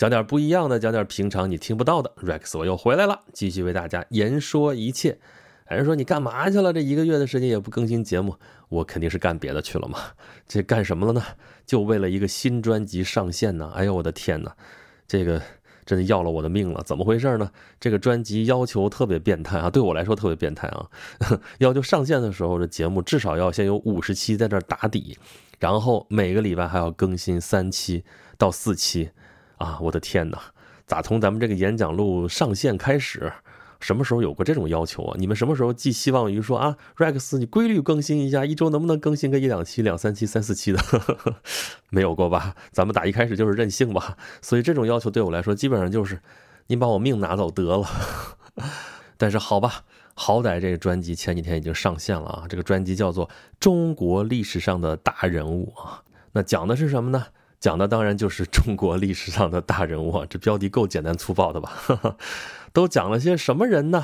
讲点不一样的，讲点平常你听不到的。Rex 我又回来了，继续为大家言说一切。有人说你干嘛去了？这一个月的时间也不更新节目，我肯定是干别的去了嘛。这干什么了呢？就为了一个新专辑上线呢。哎呦我的天哪，这个真的要了我的命了！怎么回事呢？这个专辑要求特别变态啊，对我来说特别变态啊。要求上线的时候，这节目至少要先有五十期在这打底，然后每个礼拜还要更新三期到四期啊！我的天哪，咋从咱们这个演讲录上线开始？什么时候有过这种要求啊？你们什么时候寄希望于说啊，Rex，你规律更新一下，一周能不能更新个一两期、两三期、三四期的？没有过吧？咱们打一开始就是任性吧。所以这种要求对我来说，基本上就是你把我命拿走得了。但是好吧，好歹这个专辑前几天已经上线了啊。这个专辑叫做《中国历史上的大人物》啊。那讲的是什么呢？讲的当然就是中国历史上的大人物啊。这标题够简单粗暴的吧？都讲了些什么人呢？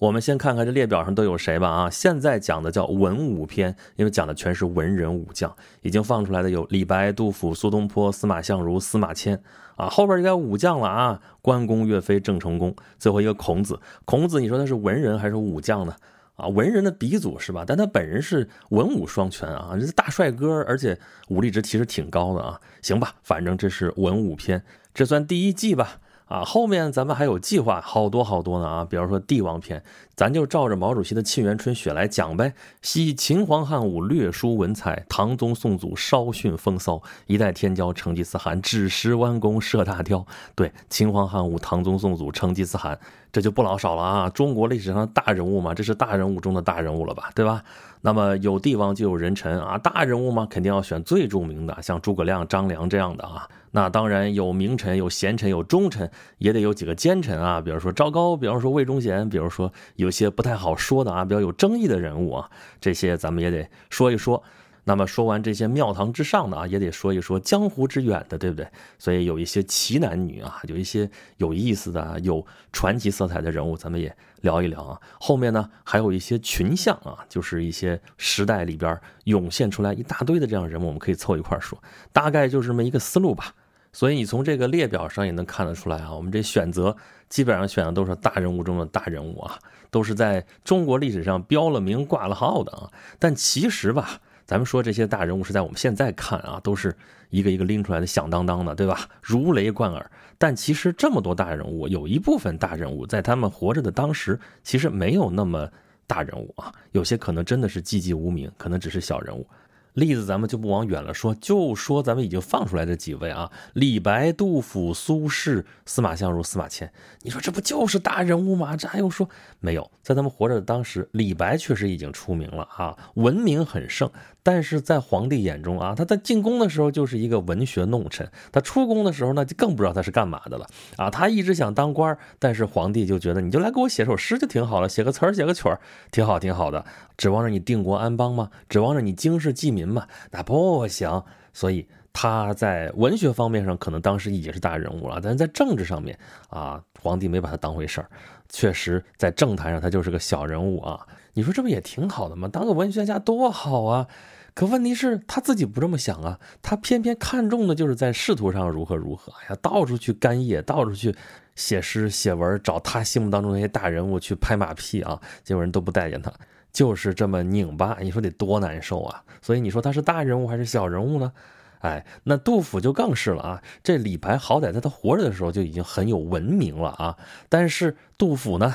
我们先看看这列表上都有谁吧。啊，现在讲的叫文武篇，因为讲的全是文人武将。已经放出来的有李白、杜甫、苏东坡、司马相如、司马迁。啊，后边就该武将了啊，关公、岳飞、郑成功。最后一个孔子，孔子你说他是文人还是武将呢？啊，文人的鼻祖是吧？但他本人是文武双全啊，这是大帅哥，而且武力值其实挺高的啊。行吧，反正这是文武篇，这算第一季吧。啊，后面咱们还有计划，好多好多呢啊！比方说帝王篇，咱就照着毛主席的《沁园春·雪》来讲呗。昔秦皇汉武略输文采，唐宗宋祖稍逊风骚。一代天骄成吉思汗，只识弯弓射大雕。对，秦皇汉武、唐宗宋祖、成吉思汗，这就不老少了啊！中国历史上的大人物嘛，这是大人物中的大人物了吧，对吧？那么有帝王就有人臣啊，大人物嘛，肯定要选最著名的，像诸葛亮、张良这样的啊。那当然有名臣、有贤臣、有忠臣，也得有几个奸臣啊，比如说赵高，比方说魏忠贤，比如说有些不太好说的啊，比较有争议的人物啊，这些咱们也得说一说。那么说完这些庙堂之上的啊，也得说一说江湖之远的，对不对？所以有一些奇男女啊，有一些有意思的、有传奇色彩的人物，咱们也聊一聊啊。后面呢，还有一些群像啊，就是一些时代里边涌现出来一大堆的这样人物，我们可以凑一块说，大概就是这么一个思路吧。所以你从这个列表上也能看得出来啊，我们这选择基本上选的都是大人物中的大人物啊，都是在中国历史上标了名、挂了号的啊。但其实吧。咱们说这些大人物是在我们现在看啊，都是一个一个拎出来的响当当的，对吧？如雷贯耳。但其实这么多大人物，有一部分大人物在他们活着的当时，其实没有那么大人物啊，有些可能真的是寂寂无名，可能只是小人物。例子咱们就不往远了说，就说咱们已经放出来这几位啊，李白、杜甫、苏轼、司马相如、司马迁，你说这不就是大人物吗？这还用说？没有，在他们活着的当时，李白确实已经出名了啊，文名很盛。但是在皇帝眼中啊，他在进宫的时候就是一个文学弄臣，他出宫的时候呢，就更不知道他是干嘛的了啊。他一直想当官，但是皇帝就觉得你就来给我写首诗就挺好了，写个词儿写个曲儿，挺好挺好的，指望着你定国安邦吗？指望着你经世济民吗？那不行。所以他在文学方面上可能当时已经是大人物了，但是在政治上面啊，皇帝没把他当回事儿，确实在政坛上他就是个小人物啊。你说这不也挺好的吗？当个文学家多好啊！可问题是他自己不这么想啊，他偏偏看重的就是在仕途上如何如何。哎呀，到处去干谒，到处去写诗写文，找他心目当中那些大人物去拍马屁啊，结果人都不待见他，就是这么拧巴。你说得多难受啊！所以你说他是大人物还是小人物呢？哎，那杜甫就更是了啊！这李白好歹在他活着的时候就已经很有文明了啊，但是杜甫呢？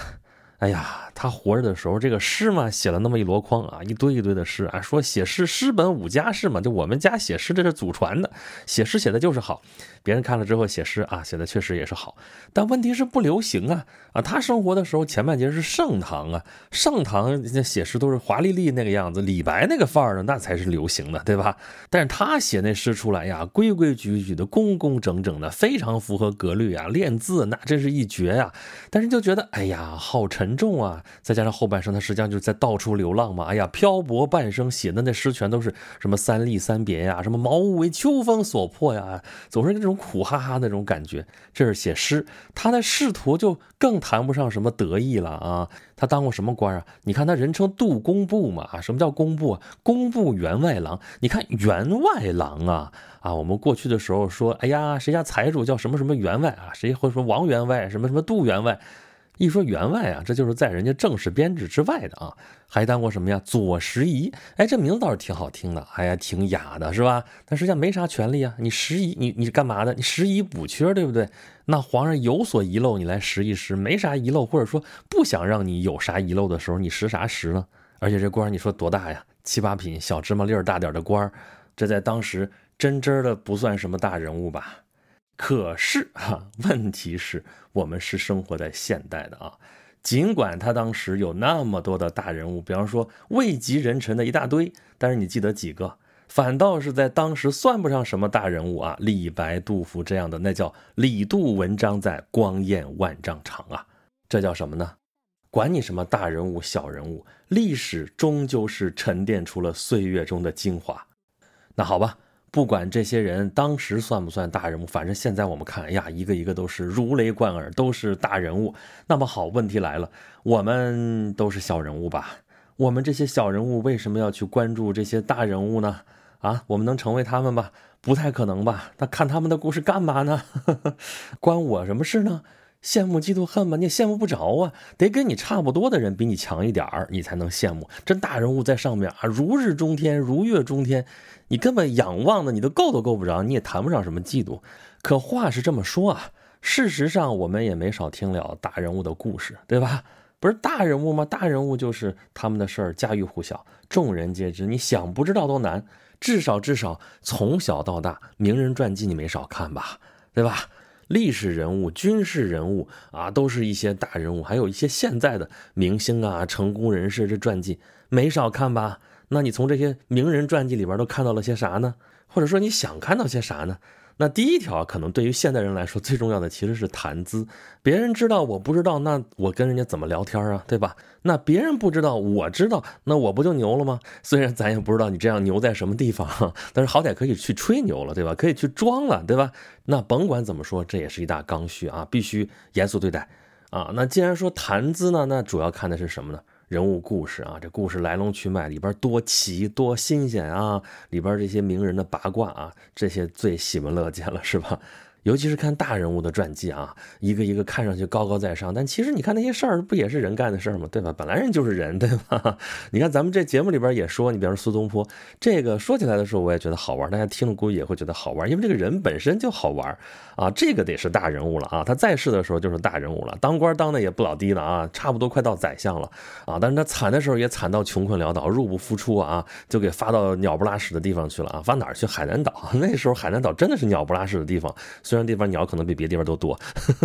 哎呀，他活着的时候，这个诗嘛，写了那么一箩筐啊，一堆一堆的诗啊，说写诗诗本五家诗嘛，就我们家写诗这是祖传的，写诗写的就是好，别人看了之后写诗啊，写的确实也是好，但问题是不流行啊啊！他生活的时候前半截是盛唐啊，盛唐那写诗都是华丽丽那个样子，李白那个范儿的那才是流行的，对吧？但是他写那诗出来呀，规规矩矩的，工工整整的，非常符合格律啊，练字那真是一绝呀。但是就觉得，哎呀，好。沉重啊。再加上后半生他实际上就是在到处流浪嘛。哎呀，漂泊半生，写的那诗全都是什么三吏三别呀，什么茅屋为秋风所破呀，总是那种苦哈哈的那种感觉。这是写诗，他的仕途就更谈不上什么得意了啊。他当过什么官啊？你看他人称杜工部嘛。什么叫工部？工部员外郎。你看员外郎啊。啊，我们过去的时候说，哎呀，谁家财主叫什么什么员外啊？谁会说王员外，什么什么杜员外？一说员外啊，这就是在人家正式编制之外的啊。还当过什么呀？左拾遗。哎，这名字倒是挺好听的，哎呀，挺雅的，是吧？但实际上没啥权利啊。你拾遗，你你是干嘛的？你拾遗补缺，对不对？那皇上有所遗漏，你来拾一拾；没啥遗漏，或者说不想让你有啥遗漏的时候，你拾啥拾呢？而且这官你说多大呀？七八品小芝麻粒儿大点的官这在当时。真真的不算什么大人物吧？可是哈，问题是我们是生活在现代的啊。尽管他当时有那么多的大人物，比方说位极人臣的一大堆，但是你记得几个？反倒是在当时算不上什么大人物啊。李白、杜甫这样的，那叫李杜文章在，光焰万丈长啊。这叫什么呢？管你什么大人物、小人物，历史终究是沉淀出了岁月中的精华。那好吧。不管这些人当时算不算大人物，反正现在我们看，哎呀，一个一个都是如雷贯耳，都是大人物。那么好，问题来了，我们都是小人物吧？我们这些小人物为什么要去关注这些大人物呢？啊，我们能成为他们吧？不太可能吧？那看他们的故事干嘛呢？关我什么事呢？羡慕嫉妒恨吧，你也羡慕不着啊，得跟你差不多的人比你强一点儿，你才能羡慕。这大人物在上面啊，如日中天，如月中天，你根本仰望的你都够都够不着，你也谈不上什么嫉妒。可话是这么说啊，事实上我们也没少听了大人物的故事，对吧？不是大人物吗？大人物就是他们的事儿家喻户晓，众人皆知，你想不知道都难。至少至少从小到大，名人传记你没少看吧，对吧？历史人物、军事人物啊，都是一些大人物，还有一些现在的明星啊、成功人士这传记没少看吧？那你从这些名人传记里边都看到了些啥呢？或者说你想看到些啥呢？那第一条可能对于现代人来说最重要的其实是谈资，别人知道我不知道，那我跟人家怎么聊天啊，对吧？那别人不知道我知道，那我不就牛了吗？虽然咱也不知道你这样牛在什么地方，但是好歹可以去吹牛了，对吧？可以去装了，对吧？那甭管怎么说，这也是一大刚需啊，必须严肃对待啊。那既然说谈资呢，那主要看的是什么呢？人物故事啊，这故事来龙去脉里边多奇多新鲜啊！里边这些名人的八卦啊，这些最喜闻乐见了，是吧？尤其是看大人物的传记啊，一个一个看上去高高在上，但其实你看那些事儿不也是人干的事儿吗？对吧？本来人就是人，对吧？你看咱们这节目里边也说，你比方说苏东坡，这个说起来的时候我也觉得好玩，大家听了估计也会觉得好玩，因为这个人本身就好玩啊。这个得是大人物了啊，他在世的时候就是大人物了，当官当的也不老低了啊，差不多快到宰相了啊。但是他惨的时候也惨到穷困潦倒，入不敷出啊，就给发到鸟不拉屎的地方去了啊。发哪儿去？海南岛。那时候海南岛真的是鸟不拉屎的地方，虽然地方鸟可能比别的地方都多。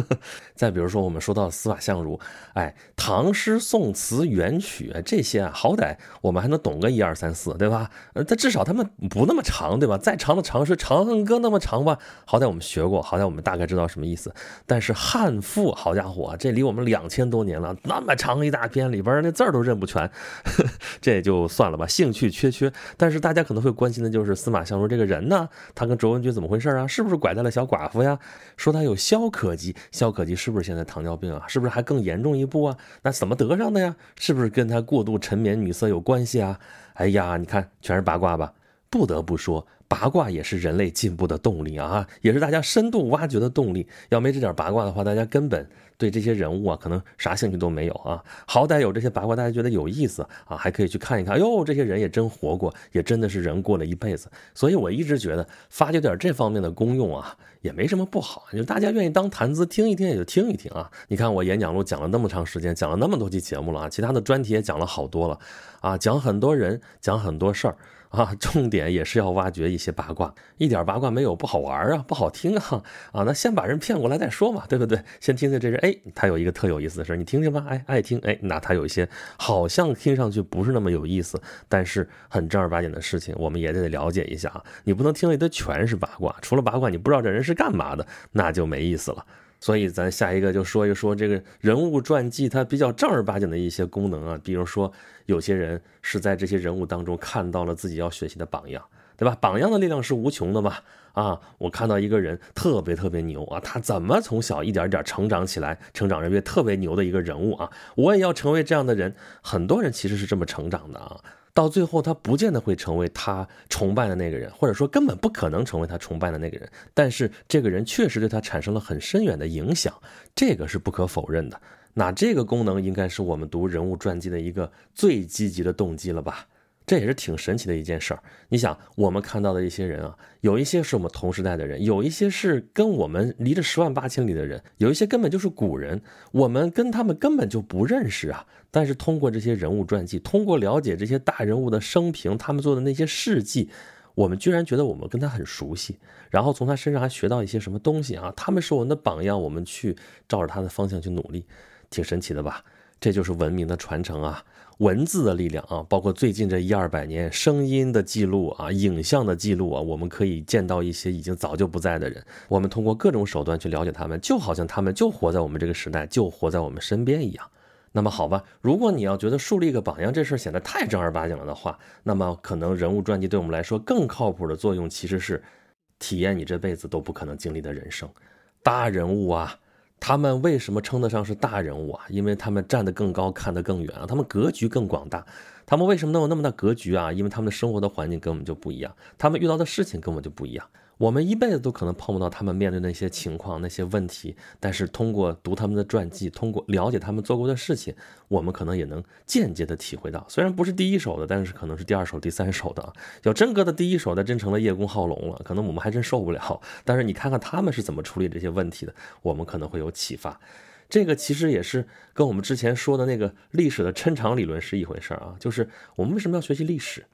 再比如说，我们说到司马相如，哎，唐诗宋词元曲这些啊，好歹我们还能懂个一二三四，对吧？呃，但至少他们不那么长，对吧？再长的长诗《长恨歌》那么长吧，好歹我们学过，好歹我们大概知道什么意思。但是汉赋，好家伙，这离我们两千多年了，那么长一大篇，里边那字儿都认不全，这也就算了吧，兴趣缺缺。但是大家可能会关心的就是司马相如这个人呢，他跟卓文君怎么回事啊？是不是拐带了小寡妇妇呀？说他有消渴疾，消渴疾是不是现在糖尿病啊？是不是还更严重一步啊？那怎么得上的呀？是不是跟他过度沉湎女色有关系啊？哎呀，你看全是八卦吧。不得不说，八卦也是人类进步的动力啊，也是大家深度挖掘的动力。要没这点八卦的话，大家根本对这些人物啊，可能啥兴趣都没有啊。好歹有这些八卦，大家觉得有意思啊，还可以去看一看。哟，这些人也真活过，也真的是人过了一辈子。所以我一直觉得发掘点这方面的功用啊，也没什么不好。就大家愿意当谈资听一听，也就听一听啊。你看我演讲录讲了那么长时间，讲了那么多期节目了啊，其他的专题也讲了好多了啊，讲很多人，讲很多事儿。啊，重点也是要挖掘一些八卦，一点八卦没有不好玩啊，不好听啊啊！那先把人骗过来再说嘛，对不对？先听听这人，哎，他有一个特有意思的事你听听吧，哎，爱听，哎，那他有一些好像听上去不是那么有意思，但是很正儿八经的事情，我们也得了解一下啊。你不能听了一堆全是八卦，除了八卦，你不知道这人是干嘛的，那就没意思了。所以咱下一个就说一说这个人物传记它比较正儿八经的一些功能啊，比如说有些人是在这些人物当中看到了自己要学习的榜样，对吧？榜样的力量是无穷的嘛。啊，我看到一个人特别特别牛啊，他怎么从小一点点成长起来，成长人为特别牛的一个人物啊？我也要成为这样的人。很多人其实是这么成长的啊，到最后他不见得会成为他崇拜的那个人，或者说根本不可能成为他崇拜的那个人。但是这个人确实对他产生了很深远的影响，这个是不可否认的。那这个功能应该是我们读人物传记的一个最积极的动机了吧？这也是挺神奇的一件事儿。你想，我们看到的一些人啊，有一些是我们同时代的人，有一些是跟我们离着十万八千里的人，有一些根本就是古人，我们跟他们根本就不认识啊。但是通过这些人物传记，通过了解这些大人物的生平，他们做的那些事迹，我们居然觉得我们跟他很熟悉，然后从他身上还学到一些什么东西啊？他们是我们的榜样，我们去照着他的方向去努力，挺神奇的吧？这就是文明的传承啊。文字的力量啊，包括最近这一二百年声音的记录啊，影像的记录啊，我们可以见到一些已经早就不在的人。我们通过各种手段去了解他们，就好像他们就活在我们这个时代，就活在我们身边一样。那么好吧，如果你要觉得树立一个榜样这事显得太正儿八经了的话，那么可能人物传记对我们来说更靠谱的作用其实是体验你这辈子都不可能经历的人生，大人物啊。他们为什么称得上是大人物啊？因为他们站得更高，看得更远啊，他们格局更广大。他们为什么能有那么大格局啊？因为他们的生活的环境跟我们就不一样，他们遇到的事情跟我们就不一样。我们一辈子都可能碰不到他们面对那些情况、那些问题，但是通过读他们的传记，通过了解他们做过的事情，我们可能也能间接的体会到。虽然不是第一手的，但是可能是第二手、第三手的。要真搁到第一手那，真成了叶公好龙了，可能我们还真受不了。但是你看看他们是怎么处理这些问题的，我们可能会有启发。这个其实也是跟我们之前说的那个历史的抻长理论是一回事啊。就是我们为什么要学习历史？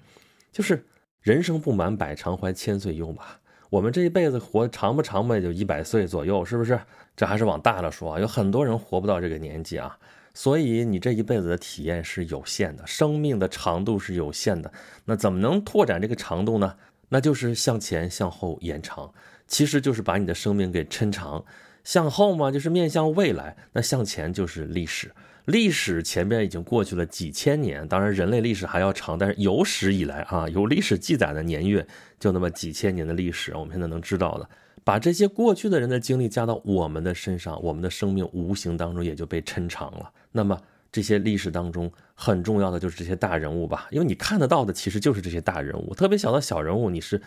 就是人生不满百，常怀千岁忧嘛。我们这一辈子活长不长嘛，也就一百岁左右，是不是？这还是往大了说啊，有很多人活不到这个年纪啊。所以你这一辈子的体验是有限的，生命的长度是有限的。那怎么能拓展这个长度呢？那就是向前向后延长，其实就是把你的生命给抻长。向后嘛，就是面向未来；那向前就是历史。历史前边已经过去了几千年，当然人类历史还要长，但是有史以来啊，有历史记载的年月就那么几千年的历史，我们现在能知道的，把这些过去的人的经历加到我们的身上，我们的生命无形当中也就被抻长了。那么这些历史当中很重要的就是这些大人物吧，因为你看得到的其实就是这些大人物，特别小的小人物你是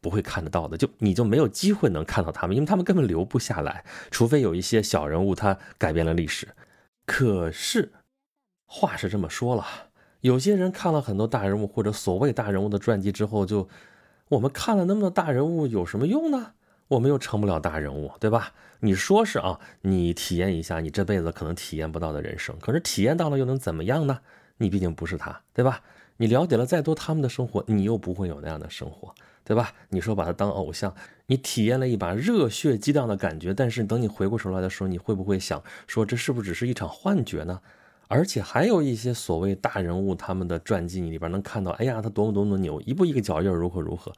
不会看得到的，就你就没有机会能看到他们，因为他们根本留不下来，除非有一些小人物他改变了历史。可是，话是这么说了，有些人看了很多大人物或者所谓大人物的传记之后，就我们看了那么多大人物有什么用呢？我们又成不了大人物，对吧？你说是啊，你体验一下你这辈子可能体验不到的人生，可是体验到了又能怎么样呢？你毕竟不是他，对吧？你了解了再多他们的生活，你又不会有那样的生活。对吧？你说把他当偶像，你体验了一把热血激荡的感觉，但是等你回过神来的时候，你会不会想说这是不是只是一场幻觉呢？而且还有一些所谓大人物，他们的传记你里边能看到，哎呀，他多么多么牛，一步一个脚印如何如何，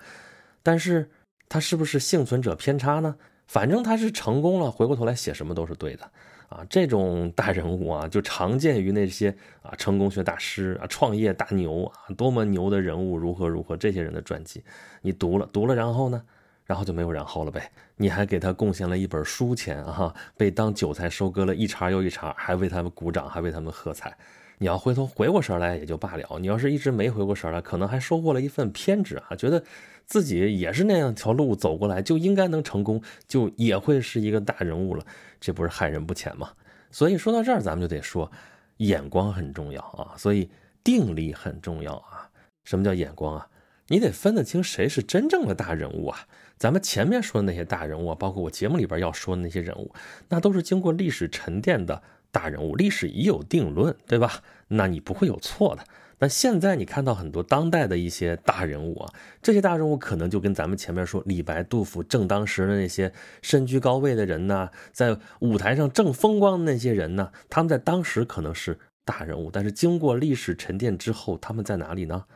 但是他是不是幸存者偏差呢？反正他是成功了，回过头来写什么都是对的。啊，这种大人物啊，就常见于那些啊成功学大师啊、创业大牛啊，多么牛的人物，如何如何，这些人的传记，你读了读了，然后呢，然后就没有然后了呗。你还给他贡献了一本书钱啊，被当韭菜收割了一茬又一茬，还为他们鼓掌，还为他们喝彩。你要回头回过神来也就罢了，你要是一直没回过神来，可能还收获了一份偏执啊，觉得自己也是那样条路走过来，就应该能成功，就也会是一个大人物了，这不是害人不浅吗？所以说到这儿，咱们就得说，眼光很重要啊，所以定力很重要啊。什么叫眼光啊？你得分得清谁是真正的大人物啊。咱们前面说的那些大人物，包括我节目里边要说的那些人物，那都是经过历史沉淀的。大人物，历史已有定论，对吧？那你不会有错的。那现在你看到很多当代的一些大人物啊，这些大人物可能就跟咱们前面说李白、杜甫正当时的那些身居高位的人呢，在舞台上正风光的那些人呢，他们在当时可能是大人物，但是经过历史沉淀之后，他们在哪里呢？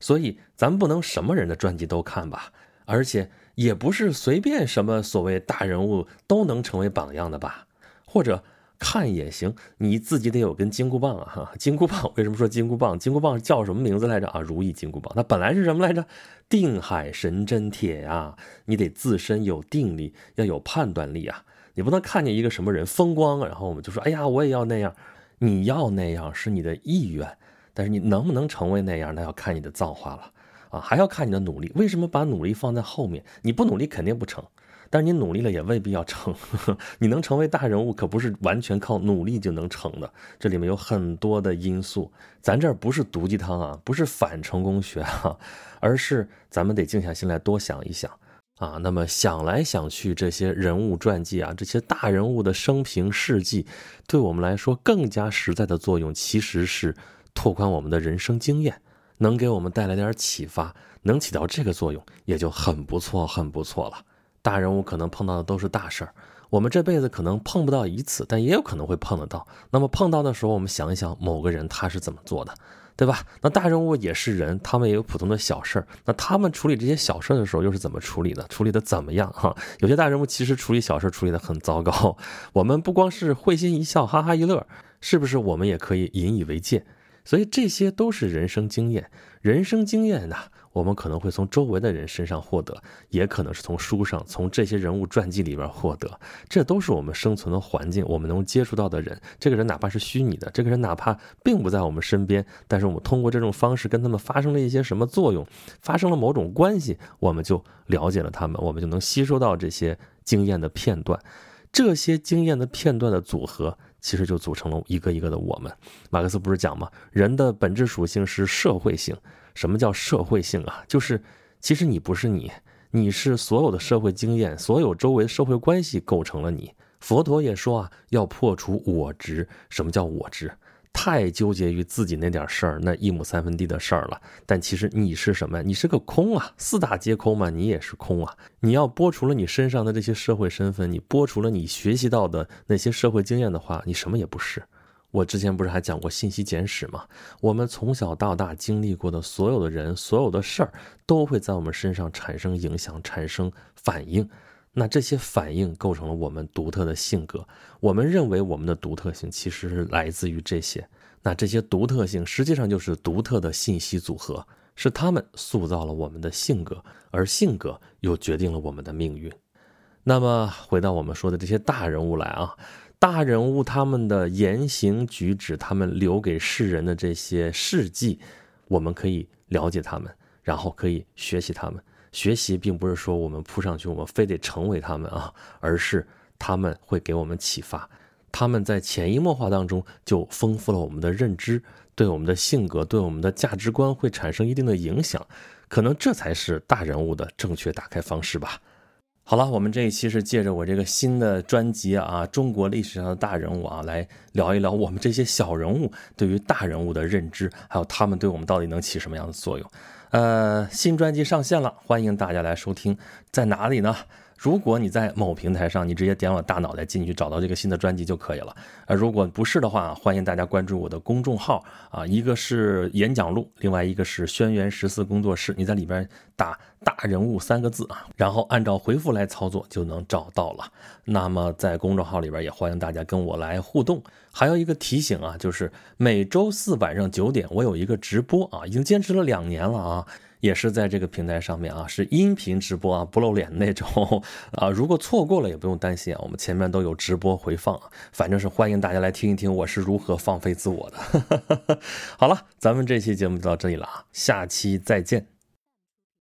所以咱们不能什么人的传记都看吧。而且也不是随便什么所谓大人物都能成为榜样的吧？或者看也行，你自己得有根金箍棒啊！哈，金箍棒为什么说金箍棒？金箍棒叫什么名字来着啊？如意金箍棒，它本来是什么来着？定海神针铁呀！你得自身有定力，要有判断力啊！你不能看见一个什么人风光，然后我们就说，哎呀，我也要那样。你要那样是你的意愿，但是你能不能成为那样，那要看你的造化了。啊，还要看你的努力。为什么把努力放在后面？你不努力肯定不成，但是你努力了也未必要成。你能成为大人物，可不是完全靠努力就能成的。这里面有很多的因素。咱这儿不是毒鸡汤啊，不是反成功学啊，而是咱们得静下心来多想一想啊。那么想来想去，这些人物传记啊，这些大人物的生平事迹，对我们来说更加实在的作用，其实是拓宽我们的人生经验。能给我们带来点启发，能起到这个作用，也就很不错，很不错了。大人物可能碰到的都是大事儿，我们这辈子可能碰不到一次，但也有可能会碰得到。那么碰到的时候，我们想一想某个人他是怎么做的，对吧？那大人物也是人，他们也有普通的小事儿。那他们处理这些小事儿的时候，又是怎么处理的？处理的怎么样？哈，有些大人物其实处理小事处理的很糟糕。我们不光是会心一笑，哈哈一乐，是不是？我们也可以引以为戒。所以这些都是人生经验，人生经验呢，我们可能会从周围的人身上获得，也可能是从书上、从这些人物传记里边获得。这都是我们生存的环境，我们能接触到的人。这个人哪怕是虚拟的，这个人哪怕并不在我们身边，但是我们通过这种方式跟他们发生了一些什么作用，发生了某种关系，我们就了解了他们，我们就能吸收到这些经验的片段。这些经验的片段的组合。其实就组成了一个一个的我们。马克思不是讲吗？人的本质属性是社会性。什么叫社会性啊？就是其实你不是你，你是所有的社会经验、所有周围社会关系构成了你。佛陀也说啊，要破除我执。什么叫我执？太纠结于自己那点事儿，那一亩三分地的事儿了。但其实你是什么？你是个空啊，四大皆空嘛，你也是空啊。你要剥除了你身上的这些社会身份，你剥除了你学习到的那些社会经验的话，你什么也不是。我之前不是还讲过信息简史吗？我们从小到大经历过的所有的人、所有的事儿，都会在我们身上产生影响、产生反应。那这些反应构成了我们独特的性格。我们认为我们的独特性其实是来自于这些。那这些独特性实际上就是独特的信息组合，是他们塑造了我们的性格，而性格又决定了我们的命运。那么回到我们说的这些大人物来啊，大人物他们的言行举止，他们留给世人的这些事迹，我们可以了解他们，然后可以学习他们。学习并不是说我们扑上去，我们非得成为他们啊，而是他们会给我们启发，他们在潜移默化当中就丰富了我们的认知，对我们的性格、对我们的价值观会产生一定的影响，可能这才是大人物的正确打开方式吧。好了，我们这一期是借着我这个新的专辑啊，中国历史上的大人物啊，来聊一聊我们这些小人物对于大人物的认知，还有他们对我们到底能起什么样的作用。呃，新专辑上线了，欢迎大家来收听，在哪里呢？如果你在某平台上，你直接点我大脑袋进去找到这个新的专辑就可以了。呃，如果不是的话，欢迎大家关注我的公众号啊，一个是演讲录，另外一个是轩辕十四工作室。你在里边打“大人物”三个字啊，然后按照回复来操作就能找到了。那么在公众号里边也欢迎大家跟我来互动。还有一个提醒啊，就是每周四晚上九点我有一个直播啊，已经坚持了两年了啊。也是在这个平台上面啊，是音频直播啊，不露脸那种啊。如果错过了也不用担心啊，我们前面都有直播回放，反正是欢迎大家来听一听我是如何放飞自我的。好了，咱们这期节目就到这里了啊，下期再见。